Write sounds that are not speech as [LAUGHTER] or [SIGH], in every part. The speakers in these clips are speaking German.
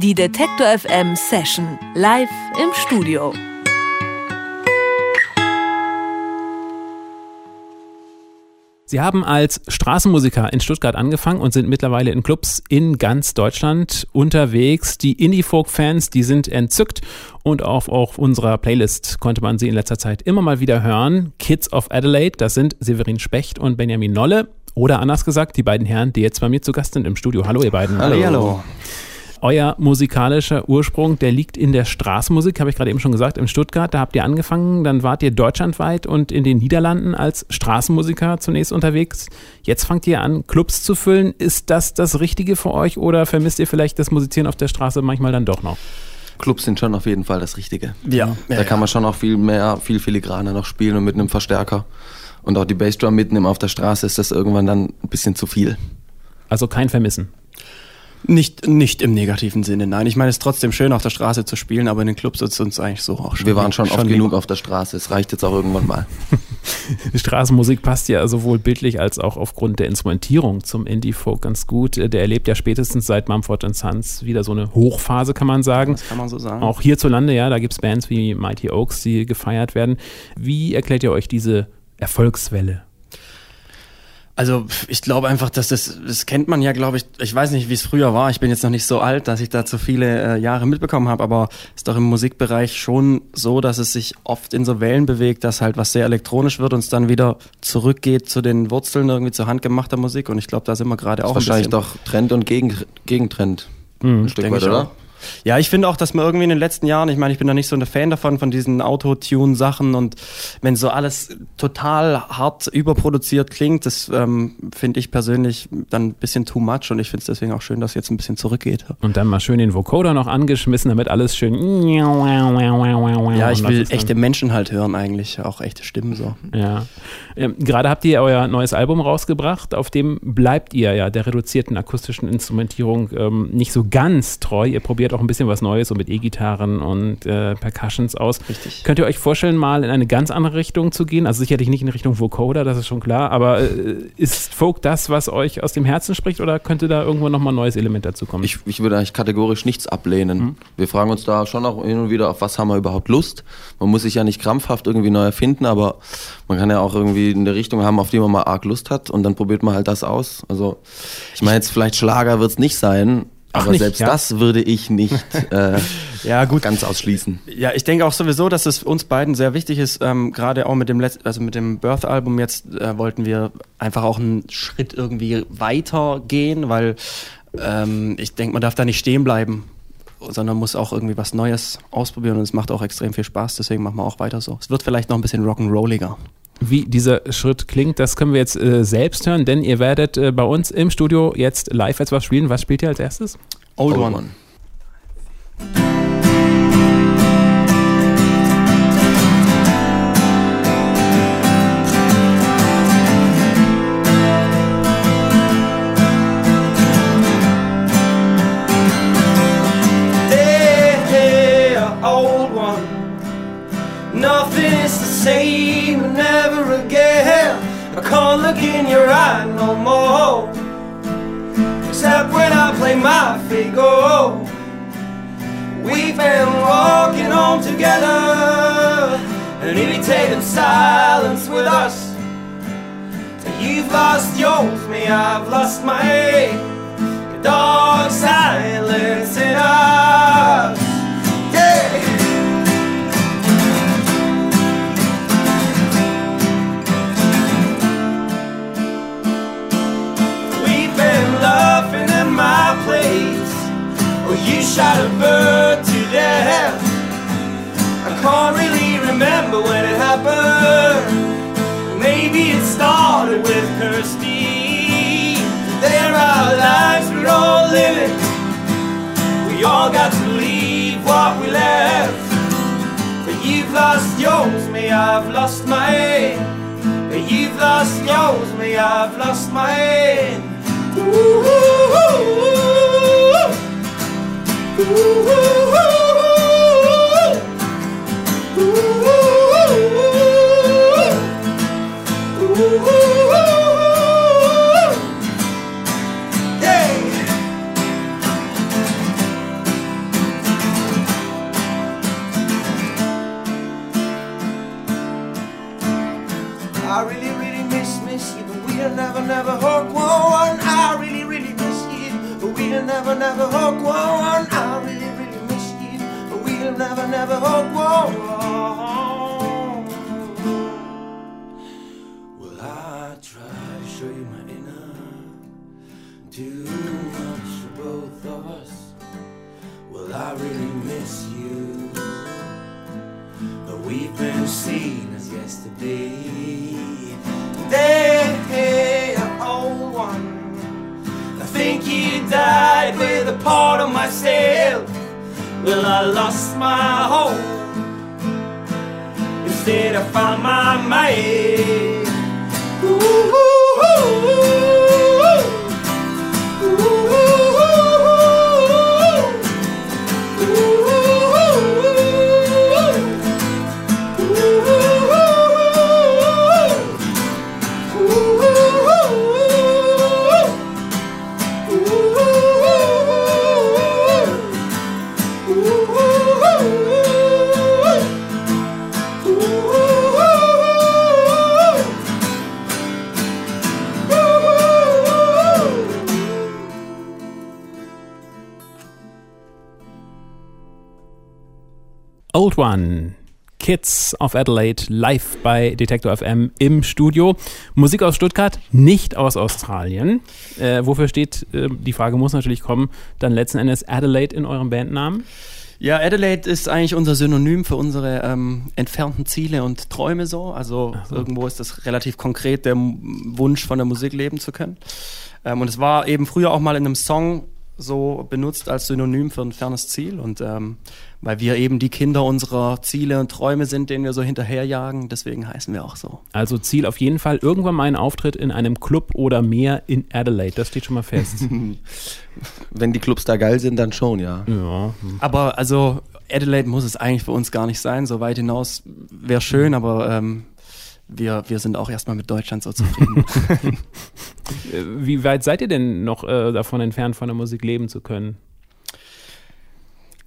Die Detektor FM Session live im Studio. Sie haben als Straßenmusiker in Stuttgart angefangen und sind mittlerweile in Clubs in ganz Deutschland unterwegs. Die Indie-Folk-Fans, die sind entzückt und auch auf unserer Playlist konnte man sie in letzter Zeit immer mal wieder hören. Kids of Adelaide, das sind Severin Specht und Benjamin Nolle. Oder anders gesagt, die beiden Herren, die jetzt bei mir zu Gast sind im Studio. Hallo, ihr beiden. Hallo. hallo. Euer musikalischer Ursprung, der liegt in der Straßenmusik, habe ich gerade eben schon gesagt, in Stuttgart. Da habt ihr angefangen, dann wart ihr deutschlandweit und in den Niederlanden als Straßenmusiker zunächst unterwegs. Jetzt fangt ihr an, Clubs zu füllen. Ist das das Richtige für euch oder vermisst ihr vielleicht das Musizieren auf der Straße manchmal dann doch noch? Clubs sind schon auf jeden Fall das Richtige. Ja. Da ja, kann man schon auch viel mehr, viel filigraner noch spielen und mit einem Verstärker. Und auch die Bassdrum mitnehmen auf der Straße ist das irgendwann dann ein bisschen zu viel. Also kein Vermissen. Nicht, nicht im negativen Sinne, nein. Ich meine, es ist trotzdem schön, auf der Straße zu spielen, aber in den Clubs ist es uns eigentlich so auch schon. Wir waren schon, schon oft genug auf der Straße. Es reicht jetzt auch irgendwann mal. [LAUGHS] Straßenmusik passt ja sowohl bildlich als auch aufgrund der Instrumentierung zum Indie-Folk ganz gut. Der erlebt ja spätestens seit Mumford Sons wieder so eine Hochphase, kann man sagen. Das kann man so sagen. Auch hierzulande, ja, da gibt es Bands wie Mighty Oaks, die gefeiert werden. Wie erklärt ihr euch diese Erfolgswelle? Also ich glaube einfach, dass das, das kennt man ja, glaube ich, ich weiß nicht, wie es früher war. Ich bin jetzt noch nicht so alt, dass ich da zu viele äh, Jahre mitbekommen habe, aber es ist doch im Musikbereich schon so, dass es sich oft in so Wellen bewegt, dass halt was sehr elektronisch wird und es dann wieder zurückgeht zu den Wurzeln irgendwie zur handgemachter Musik. Und ich glaube, da sind wir gerade auch. Wahrscheinlich doch Trend und Gegen Gegentrend. Mhm, ein Stück weit, oder? Auch. Ja, ich finde auch, dass man irgendwie in den letzten Jahren, ich meine, ich bin da nicht so ein Fan davon, von diesen Autotune-Sachen und wenn so alles total hart überproduziert klingt, das ähm, finde ich persönlich dann ein bisschen too much und ich finde es deswegen auch schön, dass jetzt ein bisschen zurückgeht. Und dann mal schön den Vocoder noch angeschmissen, damit alles schön. Ja, ich will echte Menschen halt hören eigentlich, auch echte Stimmen so. Ja. Ähm, Gerade habt ihr euer neues Album rausgebracht, auf dem bleibt ihr ja der reduzierten akustischen Instrumentierung ähm, nicht so ganz treu. Ihr probiert probiert auch ein bisschen was Neues, so mit E-Gitarren und äh, Percussions aus. Richtig. Könnt ihr euch vorstellen, mal in eine ganz andere Richtung zu gehen? Also sicherlich nicht in Richtung Vocoder, das ist schon klar, aber äh, ist Folk das, was euch aus dem Herzen spricht oder könnte da irgendwo nochmal ein neues Element dazu kommen? Ich, ich würde eigentlich kategorisch nichts ablehnen. Mhm. Wir fragen uns da schon auch hin und wieder, auf was haben wir überhaupt Lust? Man muss sich ja nicht krampfhaft irgendwie neu erfinden, aber man kann ja auch irgendwie eine Richtung haben, auf die man mal arg Lust hat und dann probiert man halt das aus. Also ich meine jetzt vielleicht Schlager wird es nicht sein, Ach aber nicht, selbst ja? das würde ich nicht [LAUGHS] äh, ja, gut. ganz ausschließen. Ja, ich denke auch sowieso, dass es uns beiden sehr wichtig ist, ähm, gerade auch mit dem Letz also mit dem Birth-Album jetzt äh, wollten wir einfach auch einen Schritt irgendwie weiter gehen, weil ähm, ich denke, man darf da nicht stehen bleiben sondern muss auch irgendwie was Neues ausprobieren und es macht auch extrem viel Spaß, deswegen machen wir auch weiter so. Es wird vielleicht noch ein bisschen rock'n'rolliger. Wie dieser Schritt klingt, das können wir jetzt äh, selbst hören, denn ihr werdet äh, bei uns im Studio jetzt live etwas spielen. Was spielt ihr als erstes? Old, Old One. one. Nothing is the same never again. I can't look in your eye no more. Except when I play my figo. We've been walking home together and imitating silence with us. You've lost yours, me, I've lost my dog silence in us. You shot a bird to death. I can't really remember when it happened. Maybe it started with Kirsty. There are lives we're all living. We all got to leave what we left. But you've lost yours, me, I've lost mine. But you've lost yours, me, I've lost mine. Ooh, Ooh, ooh, ooh. I lost my hope. Instead, I found my mate. One. Kids of Adelaide live bei Detector FM im Studio. Musik aus Stuttgart, nicht aus Australien. Äh, wofür steht, äh, die Frage muss natürlich kommen, dann letzten Endes Adelaide in eurem Bandnamen? Ja, Adelaide ist eigentlich unser Synonym für unsere ähm, entfernten Ziele und Träume so. Also so. irgendwo ist das relativ konkret der Wunsch von der Musik leben zu können. Ähm, und es war eben früher auch mal in einem Song so benutzt als Synonym für ein fernes Ziel und ähm, weil wir eben die Kinder unserer Ziele und Träume sind, denen wir so hinterherjagen, deswegen heißen wir auch so. Also Ziel auf jeden Fall irgendwann mal ein Auftritt in einem Club oder mehr in Adelaide. Das steht schon mal fest. [LAUGHS] Wenn die Clubs da geil sind, dann schon, ja. ja. Aber also Adelaide muss es eigentlich für uns gar nicht sein. So weit hinaus wäre schön, aber ähm, wir, wir sind auch erstmal mit Deutschland so zufrieden. [LAUGHS] [LAUGHS] Wie weit seid ihr denn noch äh, davon entfernt, von der Musik leben zu können?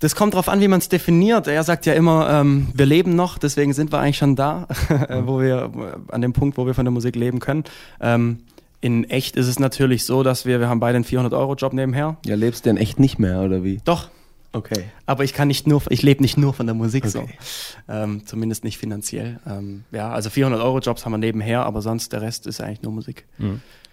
Das kommt drauf an, wie man es definiert. Er sagt ja immer, ähm, wir leben noch, deswegen sind wir eigentlich schon da, äh, [LAUGHS] wo wir an dem Punkt, wo wir von der Musik leben können. Ähm, in echt ist es natürlich so, dass wir, wir haben beide einen 400-Euro-Job nebenher. Ja, lebst du denn echt nicht mehr, oder wie? Doch, Okay. aber ich kann nicht nur, ich lebe nicht nur von der Musik so. Okay. Ähm, zumindest nicht finanziell. Ähm, ja, also 400-Euro-Jobs haben wir nebenher, aber sonst der Rest ist eigentlich nur Musik.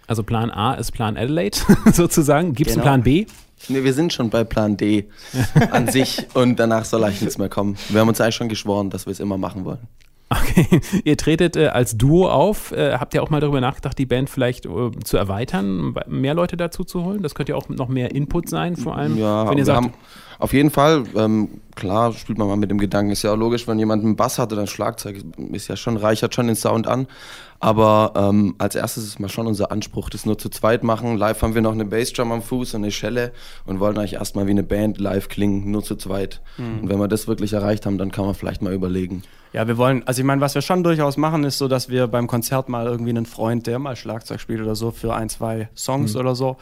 Also Plan A ist Plan Adelaide [LAUGHS] sozusagen. Gibt es Genau. einen Plan B? Nee, wir sind schon bei Plan D [LAUGHS] an sich und danach soll eigentlich nichts mehr kommen. Wir haben uns eigentlich schon geschworen, dass wir es immer machen wollen. Okay, [LAUGHS] ihr tretet äh, als Duo auf. Äh, habt ihr auch mal darüber nachgedacht, die Band vielleicht äh, zu erweitern, mehr Leute dazu zu holen? Das könnte ja auch noch mehr Input sein, vor allem, Ja, wenn ihr wir sagt, haben auf jeden Fall, ähm, klar spielt man mal mit dem Gedanken, ist ja auch logisch, wenn jemand einen Bass hat oder ein Schlagzeug, ist ja schon, reichert schon den Sound an. Aber ähm, als erstes ist mal schon unser Anspruch, das nur zu zweit machen. Live haben wir noch eine Bassdrum am Fuß und eine Schelle und wollen eigentlich erstmal wie eine Band live klingen, nur zu zweit. Mhm. Und wenn wir das wirklich erreicht haben, dann kann man vielleicht mal überlegen. Ja, wir wollen, also ich meine, was wir schon durchaus machen, ist so, dass wir beim Konzert mal irgendwie einen Freund, der mal Schlagzeug spielt oder so, für ein, zwei Songs oder so.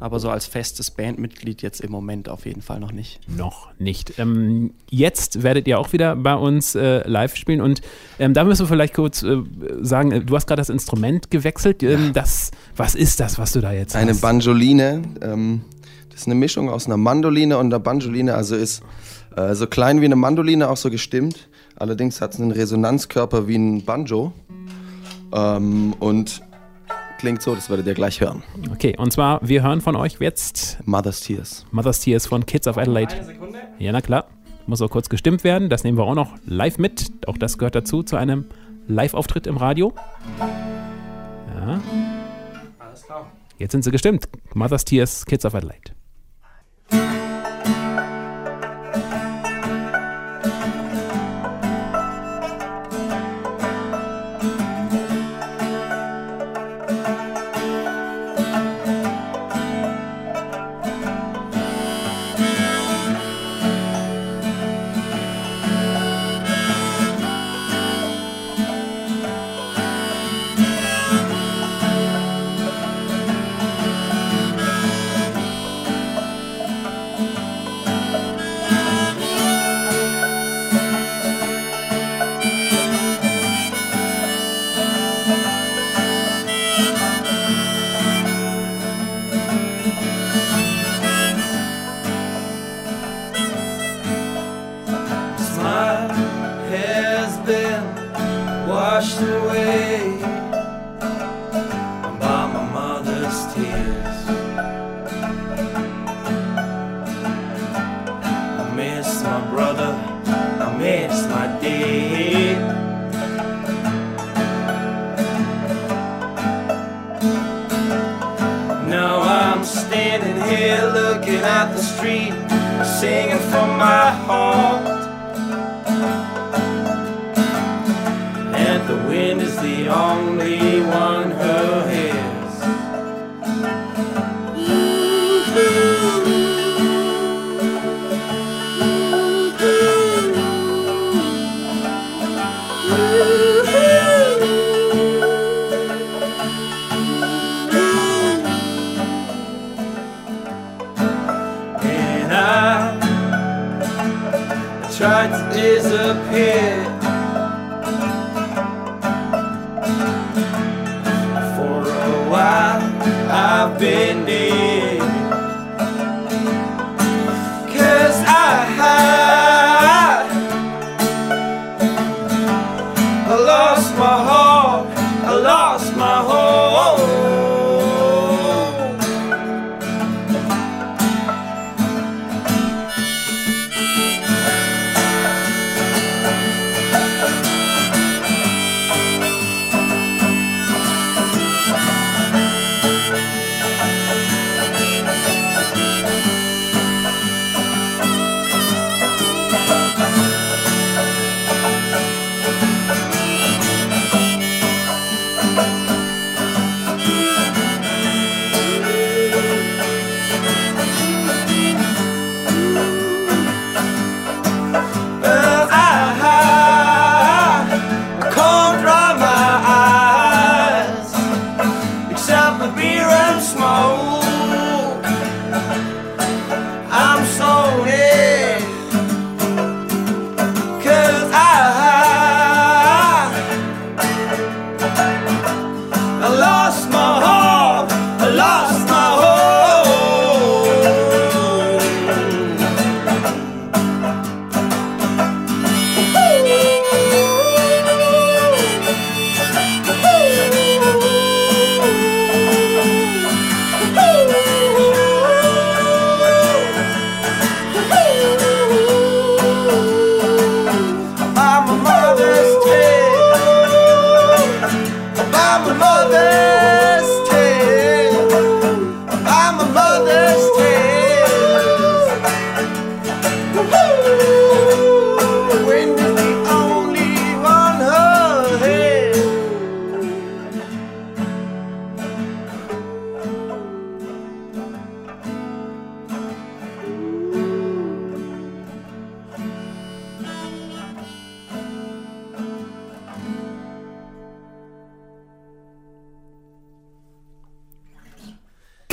Aber so als festes Bandmitglied jetzt im Moment auf jeden Fall noch nicht. Noch nicht. Ähm, jetzt werdet ihr auch wieder bei uns äh, live spielen und ähm, da müssen wir vielleicht kurz äh, sagen, äh, du hast gerade das Instrument gewechselt. Ähm, das, was ist das, was du da jetzt Eine hast? Banjoline, ähm, das ist eine Mischung aus einer Mandoline und einer Banjoline, also ist äh, so klein wie eine Mandoline, auch so gestimmt. Allerdings hat es einen Resonanzkörper wie ein Banjo ähm, und klingt so, das werdet ihr gleich hören. Okay, und zwar, wir hören von euch jetzt Mother's Tears. Mother's Tears von Kids of Adelaide. Sekunde. Ja, na klar. Muss auch kurz gestimmt werden. Das nehmen wir auch noch live mit. Auch das gehört dazu, zu einem Live-Auftritt im Radio. Ja, Alles klar. jetzt sind sie gestimmt. Mother's Tears, Kids of Adelaide. Washed away by my mother's tears. I miss my brother, I miss my dad. Now I'm standing here looking at the street, singing from my heart. The only one who hears. And I tried to disappear.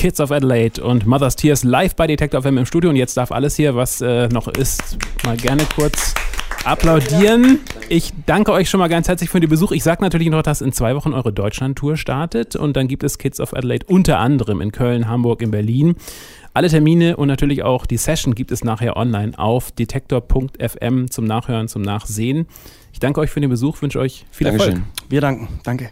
Kids of Adelaide und Mother's Tears live bei Detector FM im Studio. Und jetzt darf alles hier, was äh, noch ist, mal gerne kurz applaudieren. Ich danke euch schon mal ganz herzlich für den Besuch. Ich sage natürlich noch, dass in zwei Wochen eure Deutschland-Tour startet. Und dann gibt es Kids of Adelaide unter anderem in Köln, Hamburg, in Berlin. Alle Termine und natürlich auch die Session gibt es nachher online auf detektor.fm zum Nachhören, zum Nachsehen. Ich danke euch für den Besuch, wünsche euch viel Erfolg. Dankeschön. Wir danken. Danke.